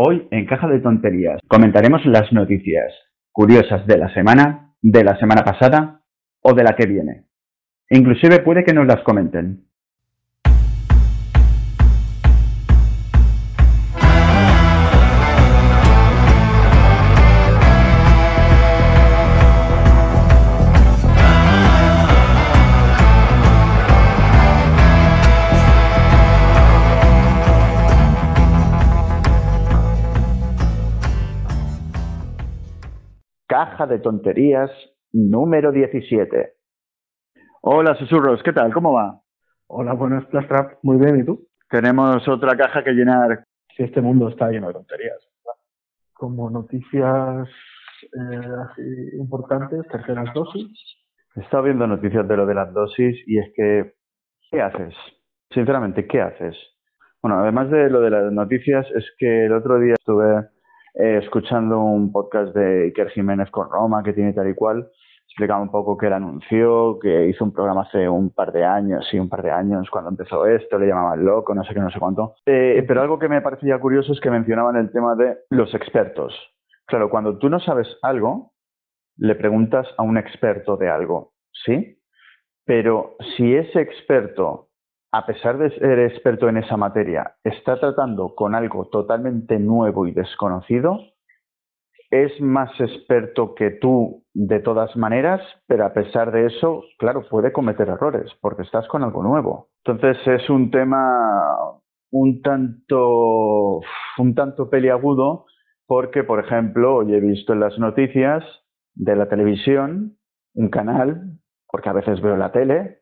Hoy en Caja de Tonterías comentaremos las noticias curiosas de la semana, de la semana pasada o de la que viene. Inclusive puede que nos las comenten. Caja de Tonterías número 17. Hola, susurros, ¿qué tal? ¿Cómo va? Hola, buenas, Plastrap. Muy bien, ¿y tú? Tenemos otra caja que llenar. Si este mundo está lleno de tonterías. Como noticias eh, así importantes, terceras dosis. He estado viendo noticias de lo de las dosis y es que, ¿qué haces? Sinceramente, ¿qué haces? Bueno, además de lo de las noticias, es que el otro día estuve eh, escuchando un podcast de Iker Jiménez con Roma, que tiene tal y cual, explicaba un poco que él anunció, que hizo un programa hace un par de años, sí, un par de años, cuando empezó esto, le llamaban loco, no sé qué, no sé cuánto. Eh, pero algo que me parecía curioso es que mencionaban el tema de los expertos. Claro, cuando tú no sabes algo, le preguntas a un experto de algo, ¿sí? Pero si ese experto, a pesar de ser experto en esa materia, está tratando con algo totalmente nuevo y desconocido, es más experto que tú de todas maneras, pero a pesar de eso, claro, puede cometer errores porque estás con algo nuevo. Entonces es un tema un tanto, un tanto peliagudo porque, por ejemplo, hoy he visto en las noticias de la televisión un canal, porque a veces veo la tele,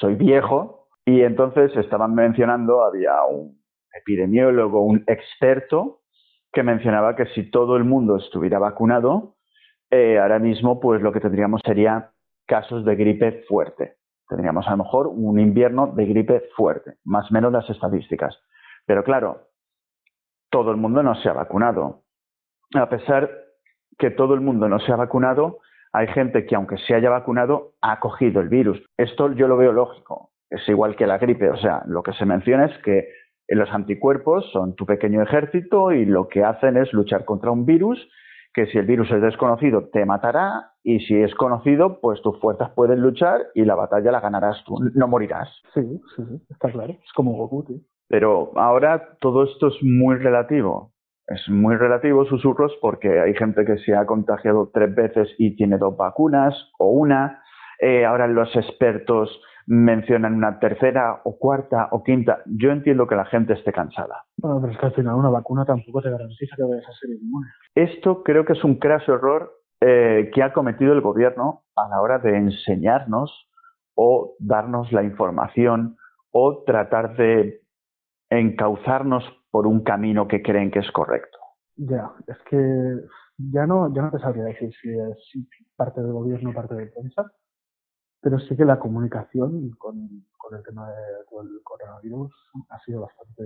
soy viejo, y entonces estaban mencionando, había un epidemiólogo, un experto, que mencionaba que si todo el mundo estuviera vacunado, eh, ahora mismo pues lo que tendríamos sería casos de gripe fuerte. Tendríamos a lo mejor un invierno de gripe fuerte, más o menos las estadísticas. Pero claro, todo el mundo no se ha vacunado. A pesar que todo el mundo no se ha vacunado, hay gente que aunque se haya vacunado ha cogido el virus. Esto yo lo veo lógico. Es igual que la gripe. O sea, lo que se menciona es que los anticuerpos son tu pequeño ejército y lo que hacen es luchar contra un virus que si el virus es desconocido te matará y si es conocido pues tus fuerzas pueden luchar y la batalla la ganarás tú, no morirás. Sí, sí, sí, está claro. Es como Goku, tío. Pero ahora todo esto es muy relativo. Es muy relativo, susurros, porque hay gente que se ha contagiado tres veces y tiene dos vacunas o una. Eh, ahora los expertos mencionan una tercera o cuarta o quinta. Yo entiendo que la gente esté cansada. Bueno, pero es que al final una vacuna tampoco te garantiza que vayas a ser inmune. Esto creo que es un craso error eh, que ha cometido el gobierno a la hora de enseñarnos o darnos la información o tratar de encauzarnos por un camino que creen que es correcto. Ya, es que ya no, ya no te sabría decir si es parte del gobierno o parte de prensa, pero sí que la comunicación con, el tema del coronavirus ha sido bastante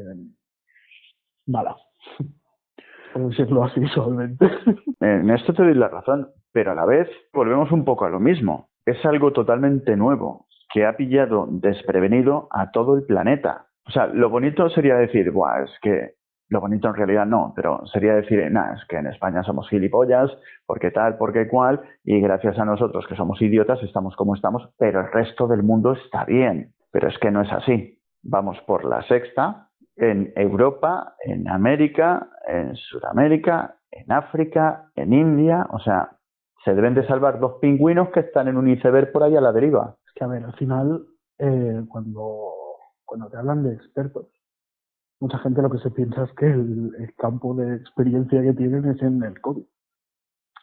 mala. Por decirlo así suavemente. En esto te doy la razón, pero a la vez volvemos un poco a lo mismo. Es algo totalmente nuevo que ha pillado desprevenido a todo el planeta. O sea, lo bonito sería decir, Buah, es que lo bonito en realidad no, pero sería decir, nada, es que en España somos gilipollas, porque tal, porque cual, y gracias a nosotros que somos idiotas estamos como estamos, pero el resto del mundo está bien. Pero es que no es así. Vamos por la sexta en Europa, en América, en Sudamérica, en África, en India, o sea, se deben de salvar dos pingüinos que están en un iceberg por ahí a la deriva. Es que, a ver, al final, eh, cuando, cuando te hablan de expertos, mucha gente lo que se piensa es que el, campo de experiencia que tienen es en el COVID.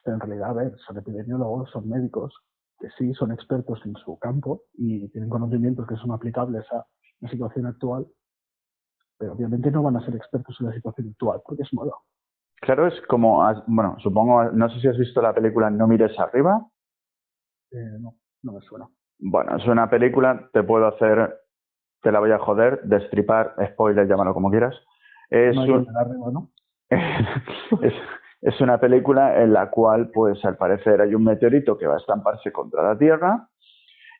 Pero en realidad, a ver, son epidemiólogos, son médicos, que sí son expertos en su campo y tienen conocimientos que son aplicables a la situación actual, pero obviamente no van a ser expertos en la situación actual porque es moda. Claro, es como, bueno, supongo, no sé si has visto la película No mires arriba. Eh, no, no me suena. Bueno, es una película, te puedo hacer te la voy a joder, destripar, spoiler, llámalo como quieras. Es, es, una película en la cual, pues al parecer hay un meteorito que va a estamparse contra la Tierra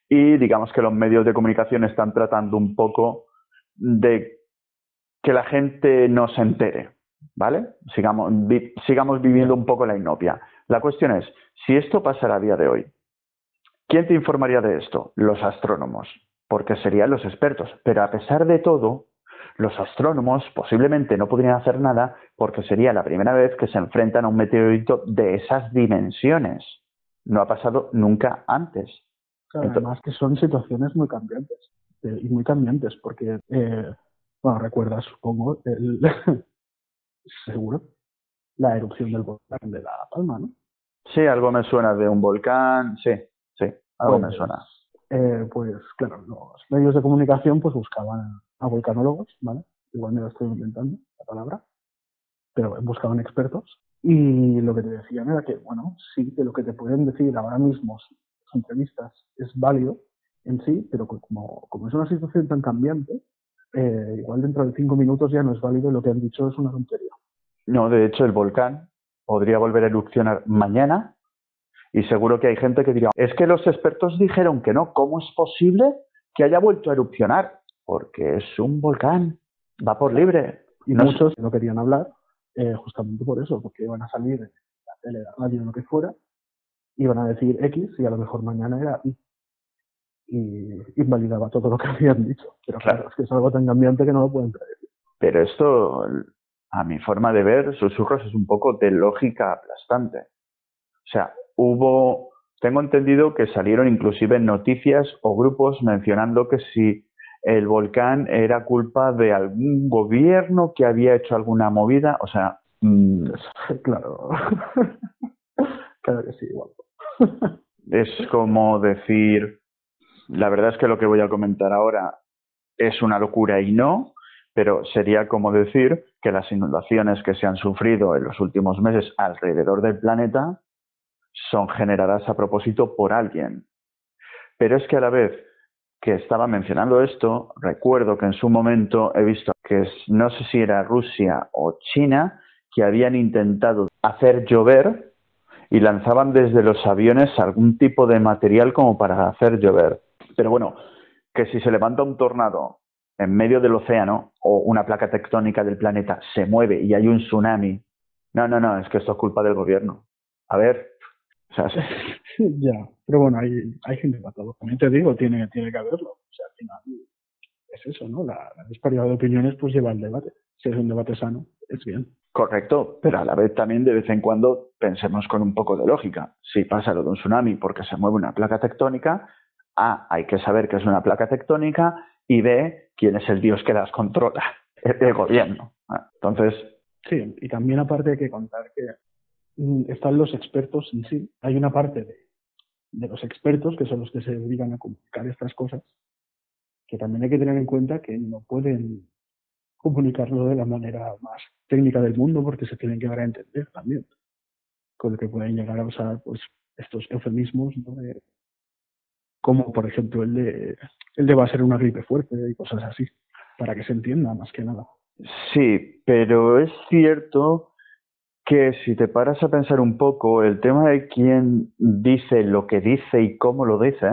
y digamos que los medios de comunicación están tratando un poco de que la gente no se entere. ¿vale? Sigamos, sigamos viviendo un poco la inopia. La cuestión es, si esto pasara a día de hoy, ¿quién te informaría de esto? Los astrónomos, porque serían los expertos. Pero a pesar de todo, los astrónomos posiblemente no podrían hacer nada porque sería la primera vez que se enfrentan a un meteorito de esas dimensiones. No ha pasado nunca antes. además que son situaciones muy cambiantes eh, y muy cambiantes porque, eh, bueno, recuerdas, supongo, el, seguro, la erupción del volcán de La Palma, ¿no? Sí, algo me suena de un volcán, sí, sí, algo me pues, suena. Eh, pues claro, los medios de comunicación pues buscaban a volcanólogos, ¿vale? Igual me lo estoy inventando la palabra, pero buscaban expertos y lo que te decían era que, bueno, sí, que lo que te pueden decir ahora mismo las entrevistas es válido en sí, pero como, como es una situación tan cambiante, eh, igual dentro de cinco minutos ya no es válido lo que han dicho es una tontería. No, de hecho el volcán podría volver a erupcionar mañana y seguro que hay gente que diría, es que los expertos dijeron que no, ¿cómo es posible que haya vuelto a erupcionar? Porque es un volcán, va por libre. Y muchos no querían hablar eh, justamente por eso, porque iban a salir en la tele, la radio, lo que fuera, iban a decir X y a lo mejor mañana era Y. Y invalidaba todo lo que habían dicho. Pero claro, es que es algo tan cambiante que no lo pueden predecir. Pero esto, a mi forma de ver, susurros es un poco de lógica aplastante. O sea, hubo, tengo entendido que salieron inclusive noticias o grupos mencionando que si el volcán era culpa de algún gobierno que había hecho alguna movida, o sea, mm, claro, claro que sí, igual. es como decir, la verdad es que lo que voy a comentar ahora es una locura y no, pero sería como decir que las inundaciones que se han sufrido en los últimos meses alrededor del planeta son generadas a propósito por alguien. Pero es que a la vez que estaba mencionando esto, recuerdo que en su momento he visto que no sé si era Rusia o China que habían intentado hacer llover y lanzaban desde los aviones algún tipo de material como para hacer llover. Pero bueno, que si se levanta un tornado en medio del océano o una placa tectónica del planeta se mueve y hay un tsunami, no, no, no, es que esto es culpa del gobierno. A ver, ya, pero bueno, hay, hay gente para todo. También te digo, tiene, tiene que haberlo. O sea, al final es eso, ¿no? La, disparidad de opiniones pues lleva al debate. Si es un debate sano, es bien. Correcto, pero a la vez también de vez en cuando pensemos con un poco de lógica. Si pasa lo de un tsunami porque se mueve una placa tectónica, A, hay que saber que es una placa tectónica y B, quién es el dios que las controla, el gobierno. Entonces... Sí, y también aparte hay que contar que están los expertos en sí. Hay una parte de, de los expertos, que son los que se dedican a comunicar estas cosas, que también hay que tener en cuenta que no pueden comunicarlo de la manera más técnica del mundo porque se tienen que dar a entender también. Con lo que pueden llegar a usar pues estos eufemismos, ¿no? De, como por ejemplo el de, el de va a ser una gripe fuerte y cosas así, para que se entienda más que nada. Sí, pero es cierto que si te paras a pensar un poco, el tema de quién dice lo que dice y cómo lo dice,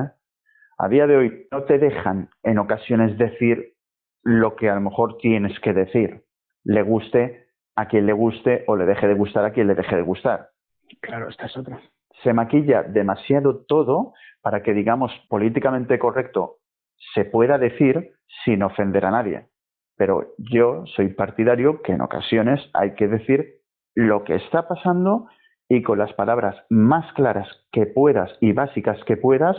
a día de hoy no te dejan en ocasiones decir lo que a lo mejor tienes que decir, le guste a quien le guste o le deje de gustar a quien le deje de gustar. Claro, esta es otra. Se maquilla demasiado todo para que, digamos, políticamente correcto se pueda decir sin ofender a nadie. Pero yo soy partidario que en ocasiones hay que decir lo que está pasando y con las palabras más claras que puedas y básicas que puedas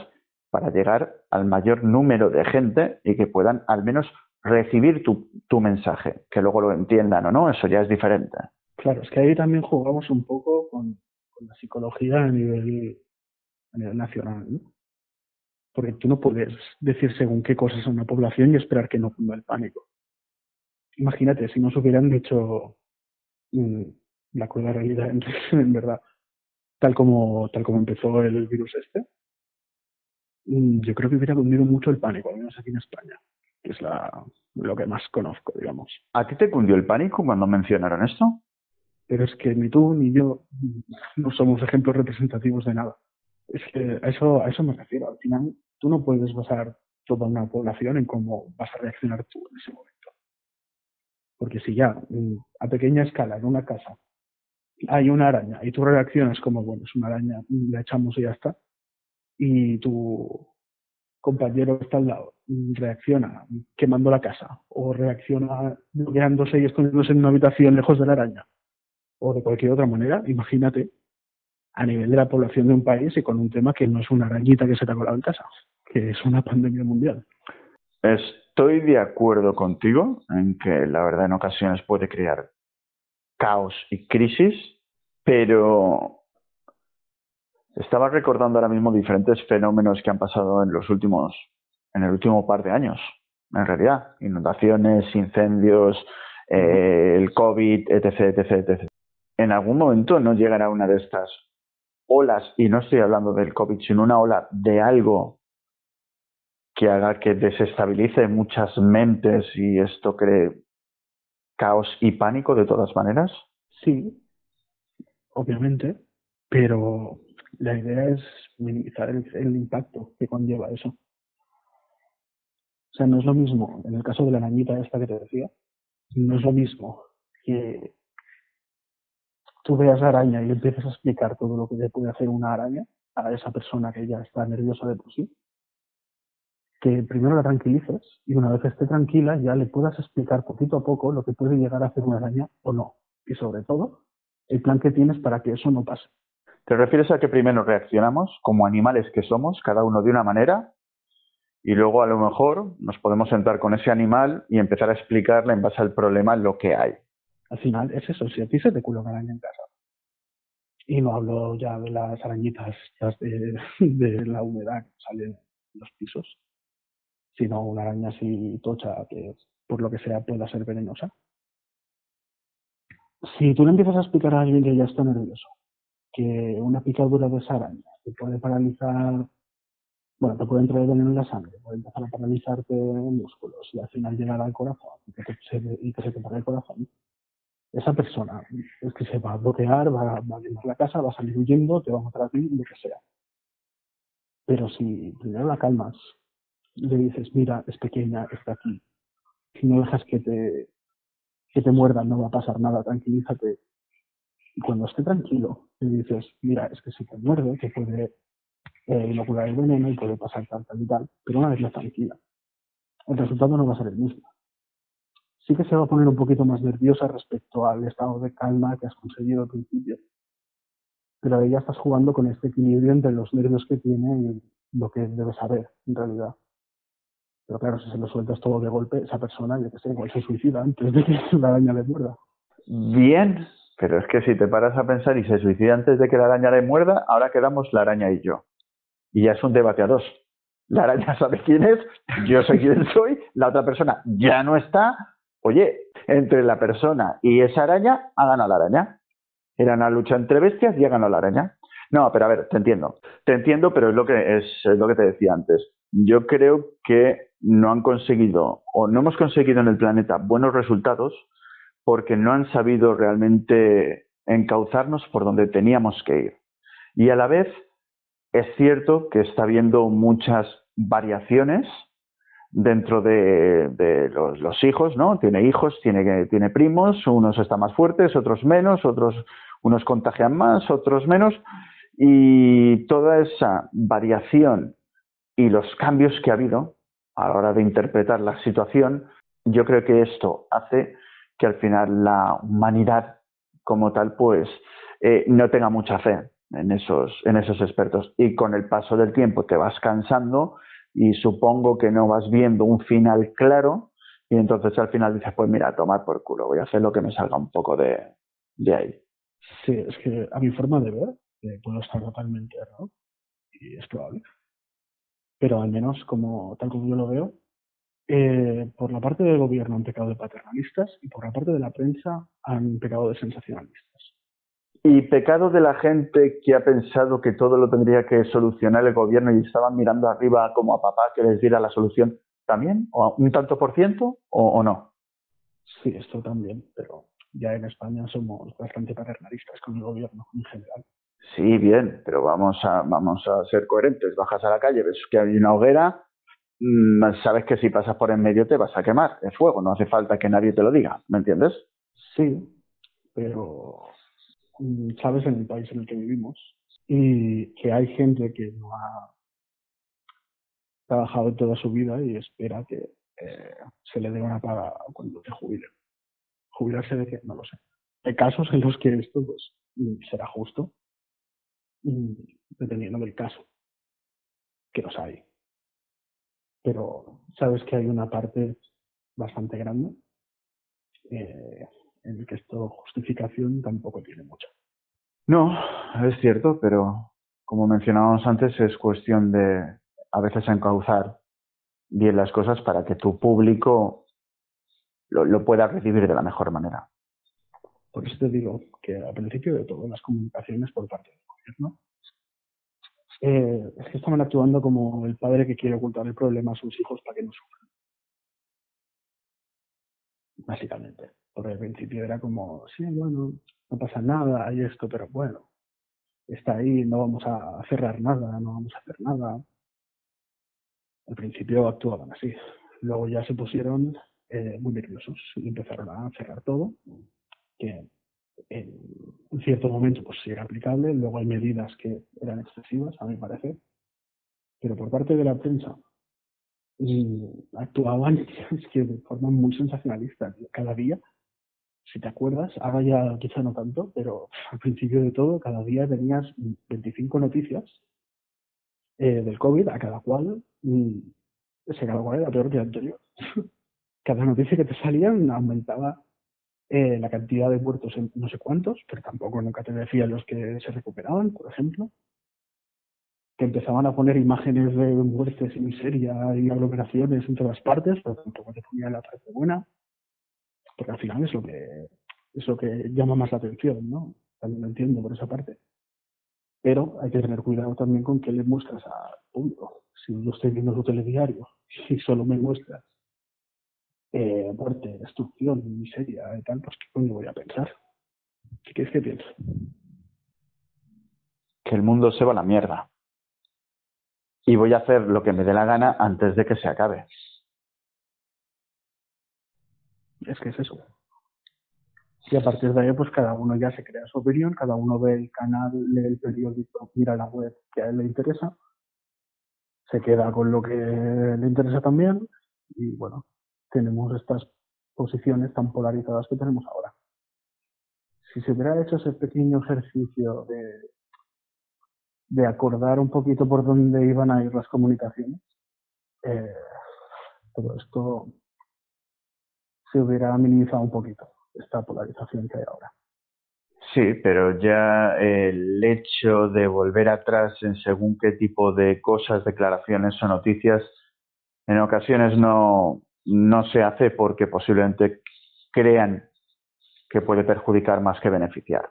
para llegar al mayor número de gente y que puedan al menos recibir tu, tu mensaje, que luego lo entiendan o no, eso ya es diferente. Claro, es que ahí también jugamos un poco con, la psicología a nivel, a nivel nacional, ¿no? Porque tú no puedes decir según qué cosas a una población y esperar que no ponga el pánico. Imagínate, si nos hubieran dicho mm, la cruda realidad, en, verdad, tal como, tal como empezó el virus este, mm, yo creo que hubiera cundido mucho el pánico, al menos aquí en España, que es la, lo que más conozco, digamos. ¿A ti te cundió el pánico cuando mencionaron esto? Pero es que ni tú ni yo no somos ejemplos representativos de nada. Es que a eso, a eso me refiero. Al final, tú no puedes basar toda una población en cómo vas a reaccionar tú en ese momento. Porque si ya mm, a pequeña escala en una casa hay una araña y tú reaccionas como, bueno, es una araña, la echamos y ya está, y tu compañero que está al lado reacciona quemando la casa o reacciona bloqueándose y escondiéndose en una habitación lejos de la araña o de cualquier otra manera, imagínate a nivel de la población de un país y con un tema que no es una arañita que se te ha colado en casa, que es una pandemia mundial. Estoy de acuerdo contigo en que la verdad en ocasiones puede crear caos y crisis, pero estaba recordando ahora mismo diferentes fenómenos que han pasado en los últimos, en el último par de años, en realidad. Inundaciones, incendios, eh, el COVID, etc, etc, etc. En algún momento no llegará una de estas olas, y no estoy hablando del COVID, sino una ola de algo que haga que desestabilice muchas mentes y esto cree caos y pánico de todas maneras? Sí, obviamente, pero la idea es minimizar el, impacto que conlleva eso. O sea, no es lo mismo, en el caso de la arañita esta que te decía, no es lo mismo que tú veas la araña y empieces a explicar todo lo que puede hacer una araña a esa persona que ya está nerviosa de por sí, que primero la tranquilices y una vez esté tranquila ya le puedas explicar poquito a poco lo que puede llegar a hacer una araña o no. Y sobre todo, el plan que tienes para que eso no pase. ¿Te refieres a que primero reaccionamos como animales que somos, cada uno de una manera, y luego a lo mejor nos podemos sentar con ese animal y empezar a explicarle en base al problema lo que hay? Al final es eso, si a ti se te culo una araña en casa, y no hablo ya de las arañitas de, de la humedad que salen en los pisos, sino una araña así tocha que por lo que sea pueda ser venenosa. Si tú le empiezas a explicar a alguien que ya está nervioso que una picadura de esa araña te puede paralizar, bueno, te puede entrar veneno en la sangre, puede empezar a paralizarte músculos y al final llegar al corazón y que, se, te pare el corazón, esa persona es que se va a bloquear, va, a la casa, va a salir huyendo, te va a matar a ti, lo que sea. Pero si primero la calmas, le dices, mira, es pequeña, está aquí. Si no dejas que te, que te muerdan, no va a pasar nada, tranquilízate. Y cuando esté tranquilo, le dices, mira, es que si te muerde, te puede eh, inocular el veneno y puede pasar tal, tal y tal, pero una vez ya tranquila, el resultado no va a ser el mismo. Sí que se va a poner un poquito más nerviosa respecto al estado de calma que has conseguido al principio, pero ahí ya estás jugando con este equilibrio entre los nervios que tiene y lo que debe saber, en realidad. Pero claro, si se lo sueltas todo de golpe, esa persona, yo que sé, igual se suicida antes de que la araña le muerda. Bien, pero es que si te paras a pensar y se suicida antes de que la araña le muerda, ahora quedamos la araña y yo. Y ya es un debate a dos. La araña sabe quién es, yo sé quién soy, la otra persona ya no está. Oye, entre la persona y esa araña, ha ganado la araña. Era una lucha entre bestias y ha ganado la araña. No, pero a ver, te entiendo. Te entiendo, pero es lo que es lo que te decía antes. Yo creo que no han conseguido o no hemos conseguido en el planeta buenos resultados porque no han sabido realmente encauzarnos por donde teníamos que ir. Y a la vez es cierto que está habiendo muchas variaciones dentro de, los, hijos, ¿no? Tiene hijos, tiene, tiene primos, unos están más fuertes, otros menos, otros unos contagian más, otros menos, y toda esa variación y los cambios que ha habido a la hora de interpretar la situación, yo creo que esto hace que al final la humanidad como tal pues eh, no tenga mucha fe en esos, en esos expertos. Y con el paso del tiempo te vas cansando y supongo que no vas viendo un final claro y entonces al final dices, pues mira, tomar por culo, voy a hacer lo que me salga un poco de, de ahí. Sí, es que a mi forma de ver eh, puedo estar totalmente errado y es probable pero al menos como tal como yo lo veo, eh, por la parte del gobierno han pecado de paternalistas y por la parte de la prensa han pecado de sensacionalistas. ¿Y pecado de la gente que ha pensado que todo lo tendría que solucionar el gobierno y estaban mirando arriba como a papá que les diera la solución también? ¿O un tanto por ciento o, no? Sí, esto también, pero ya en España somos bastante paternalistas con el gobierno en general. Sí, bien, pero vamos a, vamos a ser coherentes. Bajas a la calle, ves que hay una hoguera mm, sabes que si pasas por en medio te vas a quemar. Es fuego, no hace falta que nadie te lo diga. ¿Me entiendes? Sí, pero mm, sabes en el país en el que vivimos y que hay gente que no ha trabajado toda su vida y espera que eh, se le dé una paga cuando se jubile. Jubilarse de que no lo sé. Hay casos en los que esto pues será justo, dependiendo del caso, que los hay. Pero sabes que hay una parte bastante grande eh, en el que esto justificación tampoco tiene mucha. No, es cierto, pero como mencionábamos antes, es cuestión de a veces encauzar bien las cosas para que tu público lo, lo pueda recibir de la mejor manera. Por eso te digo que al principio de todo, las comunicaciones por parte del eh, es que estaban actuando como el padre que quiere ocultar el problema a sus hijos para que no sufran. Básicamente. Porque al principio era como, sí, bueno, no pasa nada, hay esto, pero bueno, está ahí, no vamos a cerrar nada, no vamos a hacer nada. Al principio actuaban así. Luego ya se pusieron eh, muy nerviosos y empezaron a cerrar todo que en cierto momento pues sí era aplicable, luego hay medidas que eran excesivas, a mi parecer, pero por parte de la prensa actuaban que de forma muy sensacionalista. Cada día, si te acuerdas, ahora ya quizá no tanto, pero al principio de todo, cada día tenías 25 noticias eh, del COVID, a cada cual, mm, ese cada cual era peor que el anterior. cada noticia que te salía aumentaba eh, la cantidad de muertos en no sé cuántos, pero tampoco nunca te decía los que se recuperaban, por ejemplo, que empezaban a poner imágenes de muertes y miseria y aglomeraciones en todas partes, pero tampoco te ponía la parte buena, porque al final es lo que es lo que llama más la atención, ¿no? También lo entiendo por esa parte. Pero hay que tener cuidado también con qué le muestras al público. Si yo estoy viendo su telediario y solo me muestras eh, muerte, destrucción, miseria y tal, pues ¿qué coño voy a pensar? ¿Qué quieres que piense? Que el mundo se va a la mierda. Y voy a hacer lo que me dé la gana antes de que se acabe. Es que es eso. Y a partir de ahí, pues cada uno ya se crea su opinión, cada uno ve el canal, lee el periódico, mira la web que a él le interesa, se queda con lo que le interesa también, y bueno, tenemos estas posiciones tan polarizadas que tenemos ahora. Si se hubiera hecho ese pequeño ejercicio de, de acordar un poquito por dónde iban a ir las comunicaciones, eh, todo esto se hubiera minimizado un poquito, esta polarización que hay ahora. Sí, pero ya el hecho de volver atrás en según qué tipo de cosas, declaraciones o noticias, en ocasiones no, no se hace porque posiblemente crean que puede perjudicar más que beneficiar.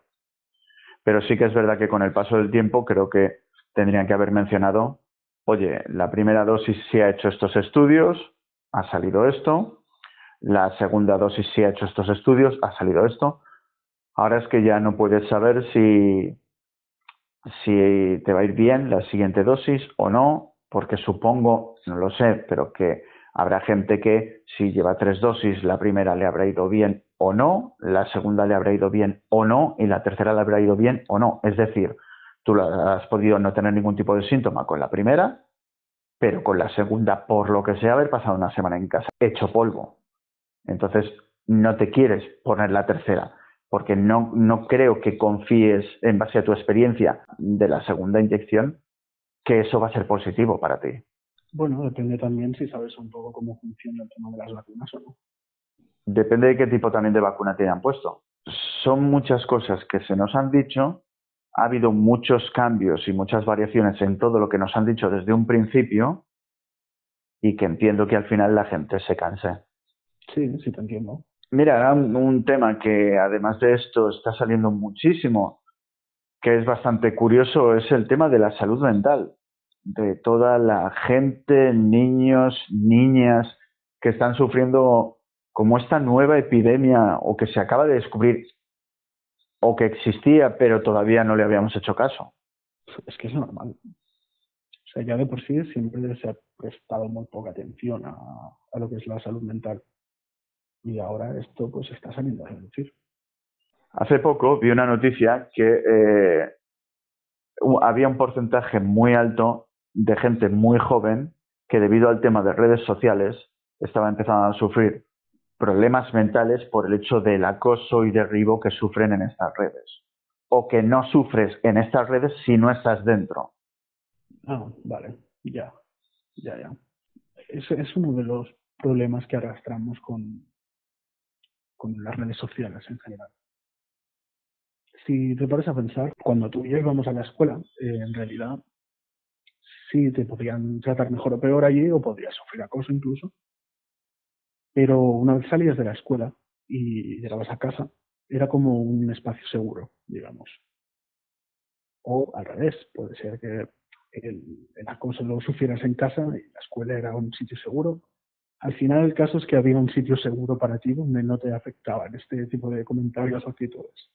Pero sí que es verdad que con el paso del tiempo creo que tendrían que haber mencionado, oye, la primera dosis sí ha hecho estos estudios, ha salido esto, la segunda dosis sí ha hecho estos estudios, ha salido esto. Ahora es que ya no puedes saber si, si te va a ir bien la siguiente dosis o no, porque supongo, no lo sé, pero que Habrá gente que si lleva tres dosis, la primera le habrá ido bien o no, la segunda le habrá ido bien o no y la tercera le habrá ido bien o no. Es decir, tú has podido no tener ningún tipo de síntoma con la primera, pero con la segunda, por lo que sea, haber pasado una semana en casa, hecho polvo. Entonces, no te quieres poner la tercera, porque no, no creo que confíes en base a tu experiencia de la segunda inyección que eso va a ser positivo para ti. Bueno, depende también si sabes un poco cómo funciona el tema de las vacunas o no. Depende de qué tipo también de vacuna te hayan puesto. Son muchas cosas que se nos han dicho, ha habido muchos cambios y muchas variaciones en todo lo que nos han dicho desde un principio y que entiendo que al final la gente se canse. Sí, sí te entiendo. Mira, un tema que además de esto está saliendo muchísimo, que es bastante curioso, es el tema de la salud mental de toda la gente, niños, niñas que están sufriendo como esta nueva epidemia o que se acaba de descubrir o que existía pero todavía no le habíamos hecho caso. Es que es normal. sea, ya de por sí siempre se ha prestado muy poca atención a, lo que es la salud mental. Y ahora esto pues está saliendo a reducir. Hace poco vi una noticia que eh, había un porcentaje muy alto de gente muy joven que debido al tema de redes sociales estaba empezando a sufrir problemas mentales por el hecho del acoso y derribo que sufren en estas redes. O que no sufres en estas redes si no estás dentro. Ah, vale, ya, ya, ya. Es, es uno de los problemas que arrastramos con, con las redes sociales en general. Si te pones a pensar, cuando tú y yo íbamos a la escuela, eh, en realidad sí te podían tratar mejor o peor allí o podrías sufrir acoso incluso. Pero una vez salías de la escuela y llegabas a casa, era como un espacio seguro, digamos. O al revés, puede ser que el, acoso lo sufrieras en casa y la escuela era un sitio seguro. Al final el caso es que había un sitio seguro para ti donde no te afectaban este tipo de comentarios o actitudes.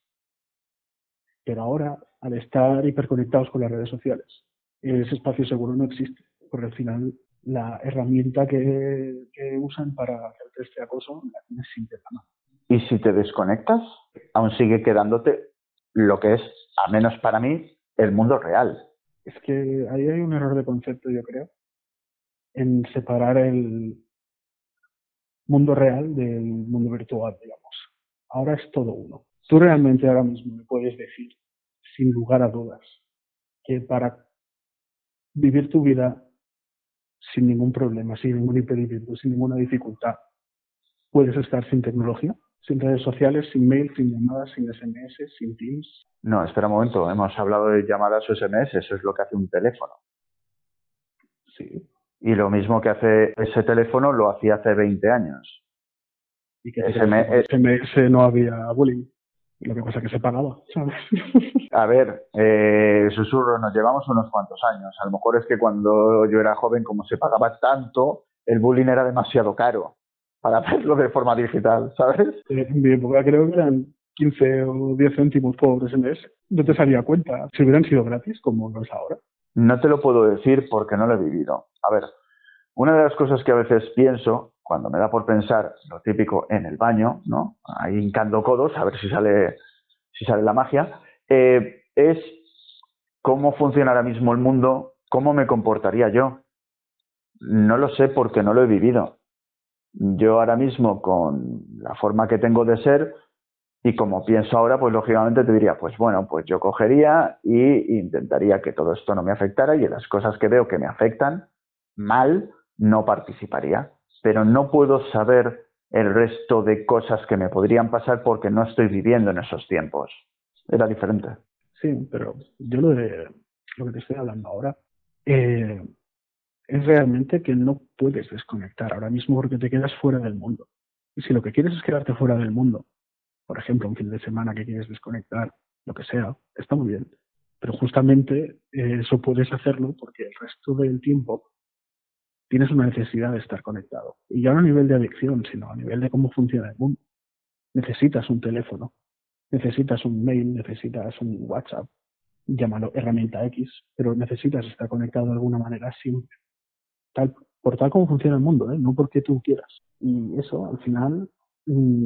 Pero ahora, al estar hiperconectados con las redes sociales, ese espacio seguro no existe, porque al final la herramienta que, usan para hacer este acoso la tienes siempre la Y si te desconectas, aún sigue quedándote lo que es, a menos para mí, el mundo real. Es que ahí hay un error de concepto, yo creo, en separar el mundo real del mundo virtual, digamos. Ahora es todo uno. Tú realmente ahora mismo me puedes decir, sin lugar a dudas, que para vivir tu vida sin ningún problema, sin ningún impedimento, sin ninguna dificultad. Puedes estar sin tecnología, sin redes sociales, sin mail, sin llamadas, sin SMS, sin Teams. No, espera un momento, hemos hablado de llamadas o SMS, eso es lo que hace un teléfono. Sí. Y lo mismo que hace ese teléfono lo hacía hace 20 años. Y que SMS, SMS no había bullying. Lo que pasa es que se pagaba, ¿sabes? A ver, eh, susurro, nos llevamos unos cuantos años. A lo mejor es que cuando yo era joven, como se pagaba tanto, el bullying era demasiado caro para hacerlo de forma digital, ¿sabes? En mi época creo que eran 15 o 10 céntimos por SMS. No te salía cuenta. Si hubieran sido gratis, como no es ahora. No te lo puedo decir porque no lo he vivido. A ver, una de las cosas que a veces pienso cuando me da por pensar lo típico en el baño, ¿no? Ahí hincando codos a ver si sale, si sale la magia, eh, es cómo funciona ahora mismo el mundo, cómo me comportaría yo. No lo sé porque no lo he vivido. Yo ahora mismo, con la forma que tengo de ser y como pienso ahora, pues lógicamente te diría, pues bueno, pues yo cogería y intentaría que todo esto no me afectara y en las cosas que veo que me afectan mal, no participaría pero no puedo saber el resto de cosas que me podrían pasar porque no estoy viviendo en esos tiempos. Era diferente. Sí, pero yo lo de lo que te estoy hablando ahora eh, es realmente que no puedes desconectar ahora mismo porque te quedas fuera del mundo. Y si lo que quieres es quedarte fuera del mundo, por ejemplo, un fin de semana que quieres desconectar, lo que sea, está muy bien. Pero justamente eh, eso puedes hacerlo porque el resto del tiempo tienes una necesidad de estar conectado. Y ya no a nivel de adicción, sino a nivel de cómo funciona el mundo. Necesitas un teléfono, necesitas un mail, necesitas un WhatsApp, llámalo herramienta X, pero necesitas estar conectado de alguna manera siempre. Tal, por tal como funciona el mundo, ¿eh? no porque tú quieras. Y eso, al final, mm,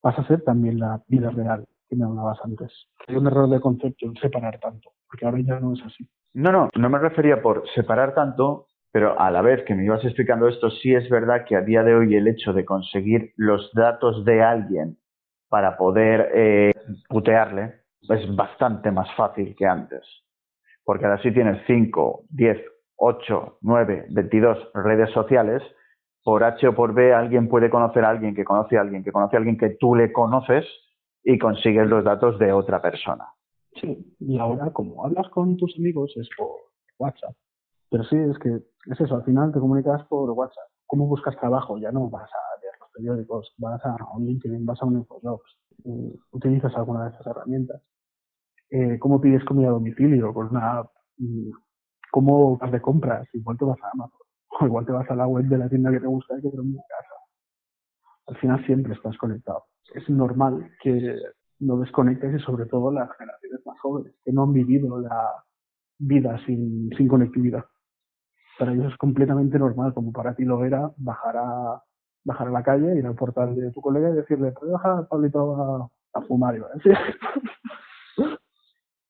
pasa a ser también la vida real que me hablabas antes. Hay un error de concepto en separar tanto, porque ahora ya no es así. No, no, no me refería por separar tanto, pero a la vez que me ibas explicando esto, sí es verdad que a día de hoy el hecho de conseguir los datos de alguien para poder eh, putearle es bastante más fácil que antes. Porque ahora sí tienes 5, 10, 8, 9, 22 redes sociales. Por H o por B alguien puede conocer a alguien que conoce a alguien que conoce a alguien que tú le conoces y consigues los datos de otra persona. Sí, y ahora como hablas con tus amigos es por WhatsApp pero sí, es que es eso, al final te comunicas por WhatsApp. ¿Cómo buscas trabajo? Ya no vas a leer los periódicos, vas a un LinkedIn, vas a un Infojobs, utilizas alguna de esas herramientas. Eh, ¿Cómo pides comida a domicilio con una app? ¿Cómo vas de compras? Igual te vas a Amazon, o igual te vas a la web de la tienda que te gusta y que te en casa. Al final siempre estás conectado. Es normal que no desconectes y sobre todo las generaciones más jóvenes, que no han vivido la vida sin, sin conectividad. Para ellos es completamente normal, como para ti lo era bajar a, bajar a la calle, ir al portal de tu colega y decirle, ¿puedo bajar Pablito a, a fumar? Y va a decir,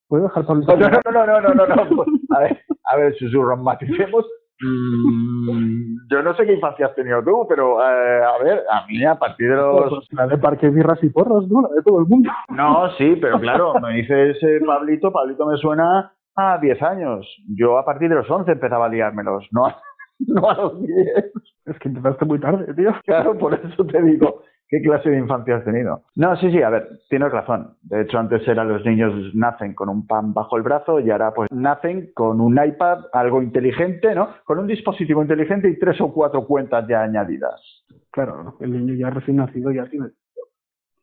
¿Puedo bajar Pablito? No, no, no, no, no, no, no. A ver, a ver, susurros, maticemos. Mm, yo no sé qué infancia has tenido tú, pero eh, a ver, a mí a partir de los... Pues la de parque, birras y porros, ¿no? La de todo el mundo. No, sí, pero claro, me dices eh, Pablito, Pablito me suena a 10 años. Yo a partir de los 11 empezaba a liármelos, no a, no a los 10. Es que empezaste muy tarde, tío. Claro, por eso te digo, ¿qué clase de infancia has tenido? No, sí, sí, a ver, tienes razón. De hecho, antes eran los niños nacen con un pan bajo el brazo y ahora pues nacen con un iPad, algo inteligente, ¿no? Con un dispositivo inteligente y tres o cuatro cuentas ya añadidas. Claro, el niño ya recién nacido ya tiene...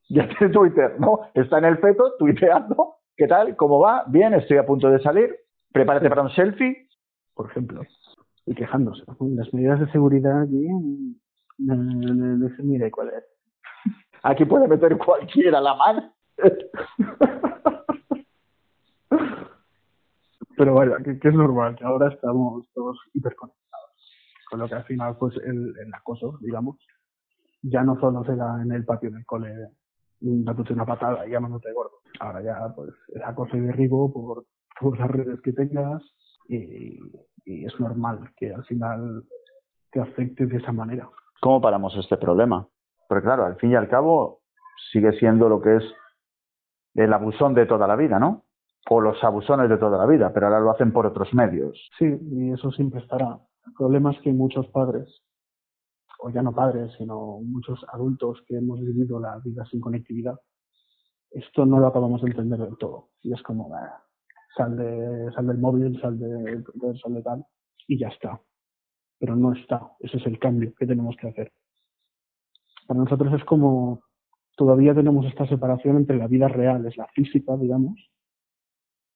Ya tiene Twitter, ¿no? Está en el feto, tuiteando. ¿Qué tal? ¿Cómo va? Bien, estoy a punto de salir. Prepárate para un selfie. por ejemplo, y quejándose. Las medidas de seguridad aquí, no, no, no, no se mira cuál es. Aquí puede meter cualquiera la mano. Pero vaya, que, que es normal, que ahora estamos todos hiperconectados. Con lo que al final, pues el, el acoso, digamos, ya no solo se da en el patio del cole, dándote una patada y llamándote gordo. Ahora ya, pues, el acoso y derribo por todas las redes que tengas y, y es normal que al final te afecte de esa manera. ¿Cómo paramos este problema? Porque claro, al fin y al cabo sigue siendo lo que es el abusón de toda la vida, ¿no? O los abusones de toda la vida, pero ahora lo hacen por otros medios. Sí, y eso siempre estará. El problema es que muchos padres, o ya no padres, sino muchos adultos que hemos vivido la vida sin conectividad, esto no lo acabamos de entender del todo. Y es como, bah, sal, de, sal del móvil, sal de, sal de tal, y ya está. Pero no está. Ese es el cambio que tenemos que hacer. Para nosotros es como, todavía tenemos esta separación entre la vida real, es la física, digamos,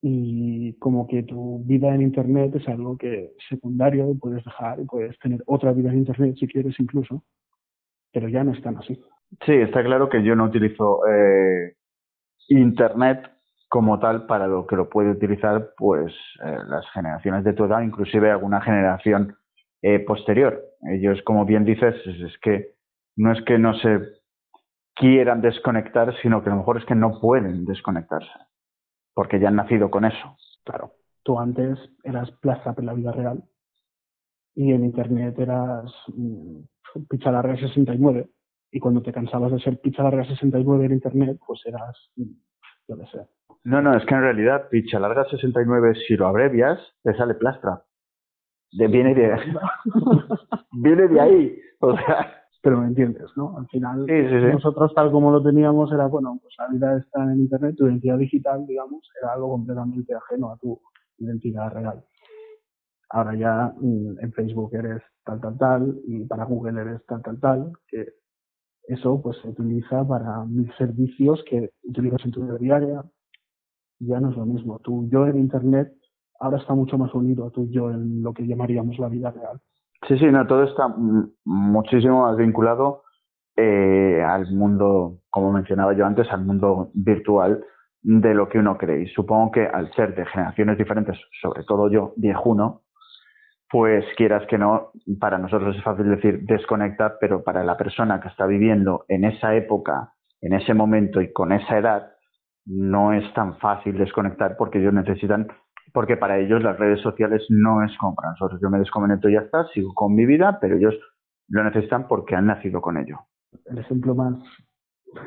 y como que tu vida en Internet es algo que es secundario, puedes dejar y puedes tener otra vida en Internet si quieres incluso, pero ya no es tan así. Sí, está claro que yo no utilizo eh, Internet como tal para lo que lo puede utilizar pues eh, las generaciones de tu edad, inclusive alguna generación eh, posterior. Ellos, como bien dices, es, es que no es que no se quieran desconectar, sino que a lo mejor es que no pueden desconectarse, porque ya han nacido con eso. Claro, tú antes eras plaza en la vida real y en Internet eras picha larga 69 y cuando te cansabas de ser picha larga 69 en Internet, pues eras, mm, yo qué sé. No, no, es que en realidad picha larga 69, si lo abrevias, te sale plastra. De, viene de viene de ahí. O sea, pero me entiendes, ¿no? Al final, Sí, sí, sí. nosotros tal como lo teníamos era, bueno, pues la vida está en Internet, tu identidad digital, digamos, era algo completamente ajeno a tu identidad real. Ahora ya mm, en Facebook eres tal, tal, tal, y para Google eres tal, tal, tal, que eso pues se utiliza para mil servicios que utilizas en tu vida diaria. Ya no es lo mismo. Tu yo en Internet ahora está mucho más unido a tu yo en lo que llamaríamos la vida real. Sí, sí, no, todo está muchísimo más vinculado eh, al mundo, como mencionaba yo antes, al mundo virtual de lo que uno cree. Y supongo que al ser de generaciones diferentes, sobre todo yo, viejuno, pues quieras que no, para nosotros es fácil decir desconectar, pero para la persona que está viviendo en esa época, en ese momento y con esa edad, no es tan fácil desconectar porque ellos necesitan porque para ellos las redes sociales no es como para nosotros. Yo me desconecto y ya está, sigo con mi vida, pero ellos lo necesitan porque han nacido con ello. el ejemplo más,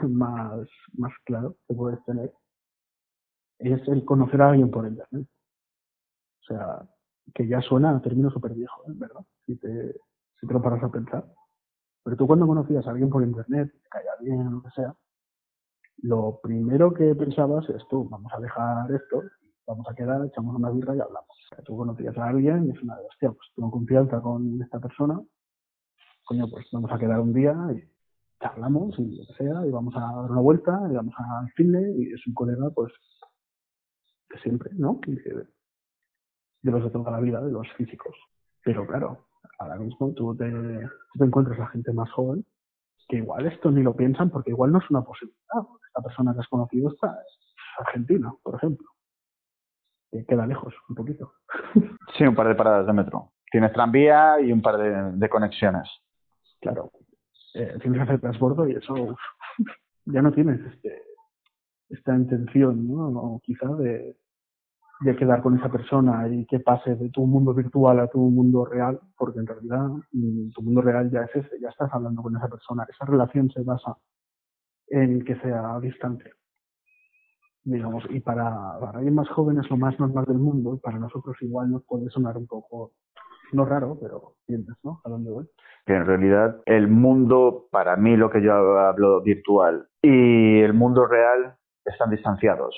más, más claro que puedes tener es el conocer a alguien por internet. O sea, que ya suena a término súper viejo, ¿eh? ¿verdad? Si te, si te lo paras a pensar. Pero tú cuando conocías a alguien por internet, te caía bien, lo que sea, lo primero que pensabas es tú, vamos a dejar esto, vamos a quedar, echamos una birra y hablamos. Tú conocías a alguien y es una de, hostia, pues tengo confianza con esta persona, coño, pues vamos a quedar un día y charlamos y lo que sea, y vamos a dar una vuelta, y vamos al cine, y es un colega, pues, de siempre, ¿no? De, los de toda la vida, de los físicos. Pero claro, ahora mismo tú te, te encuentras a gente más joven que igual esto ni lo piensan porque igual no es una posibilidad. Esta persona que has conocido está es argentina, por ejemplo. Que queda lejos un poquito. Sí, un par de paradas de metro. Tienes tranvía y un par de, conexiones. Claro. Eh, tienes que hacer transbordo y eso ya no tienes este, esta intención, ¿no? quizá de, de quedar con esa persona y que pase de tu mundo virtual a tu mundo real, porque en realidad mm, tu mundo real ya es ese, ya estás hablando con esa persona. Esa relación se basa en que sea distante. Digamos, y para, para alguien más joven es lo más normal del mundo, y para nosotros igual nos puede sonar un poco, no raro, pero entiendes, ¿no? A dónde voy. Que en realidad el mundo, para mí lo que yo hablo virtual y el mundo real están distanciados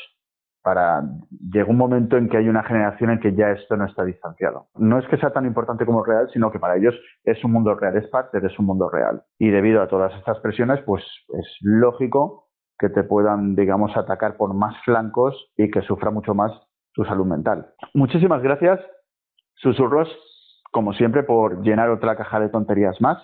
para llega un momento en que hay una generación en que ya esto no está distanciado. No es que sea tan importante como real, sino que para ellos es un mundo real, es parte de su mundo real. Y debido a todas estas presiones, pues es lógico que te puedan, digamos, atacar por más flancos y que sufra mucho más tu salud mental. Muchísimas gracias, susurros, como siempre, por llenar otra caja de tonterías más.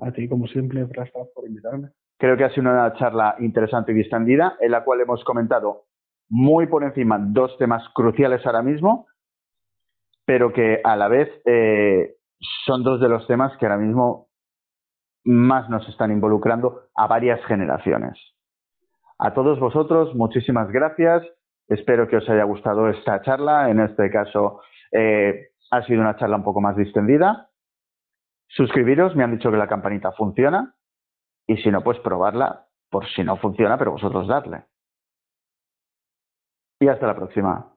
A ti, como siempre, gracias por invitarme. Creo que ha sido una charla interesante y distendida, en la cual hemos comentado muy por encima dos temas cruciales ahora mismo, pero que a la vez eh, son dos de los temas que ahora mismo más nos están involucrando a varias generaciones. A todos vosotros, muchísimas gracias. Espero que os haya gustado esta charla. En este caso, eh, ha sido una charla un poco más distendida. Suscribiros, me han dicho que la campanita funciona. Y si no, pues probarla por si no funciona, pero vosotros darle y hasta la próxima.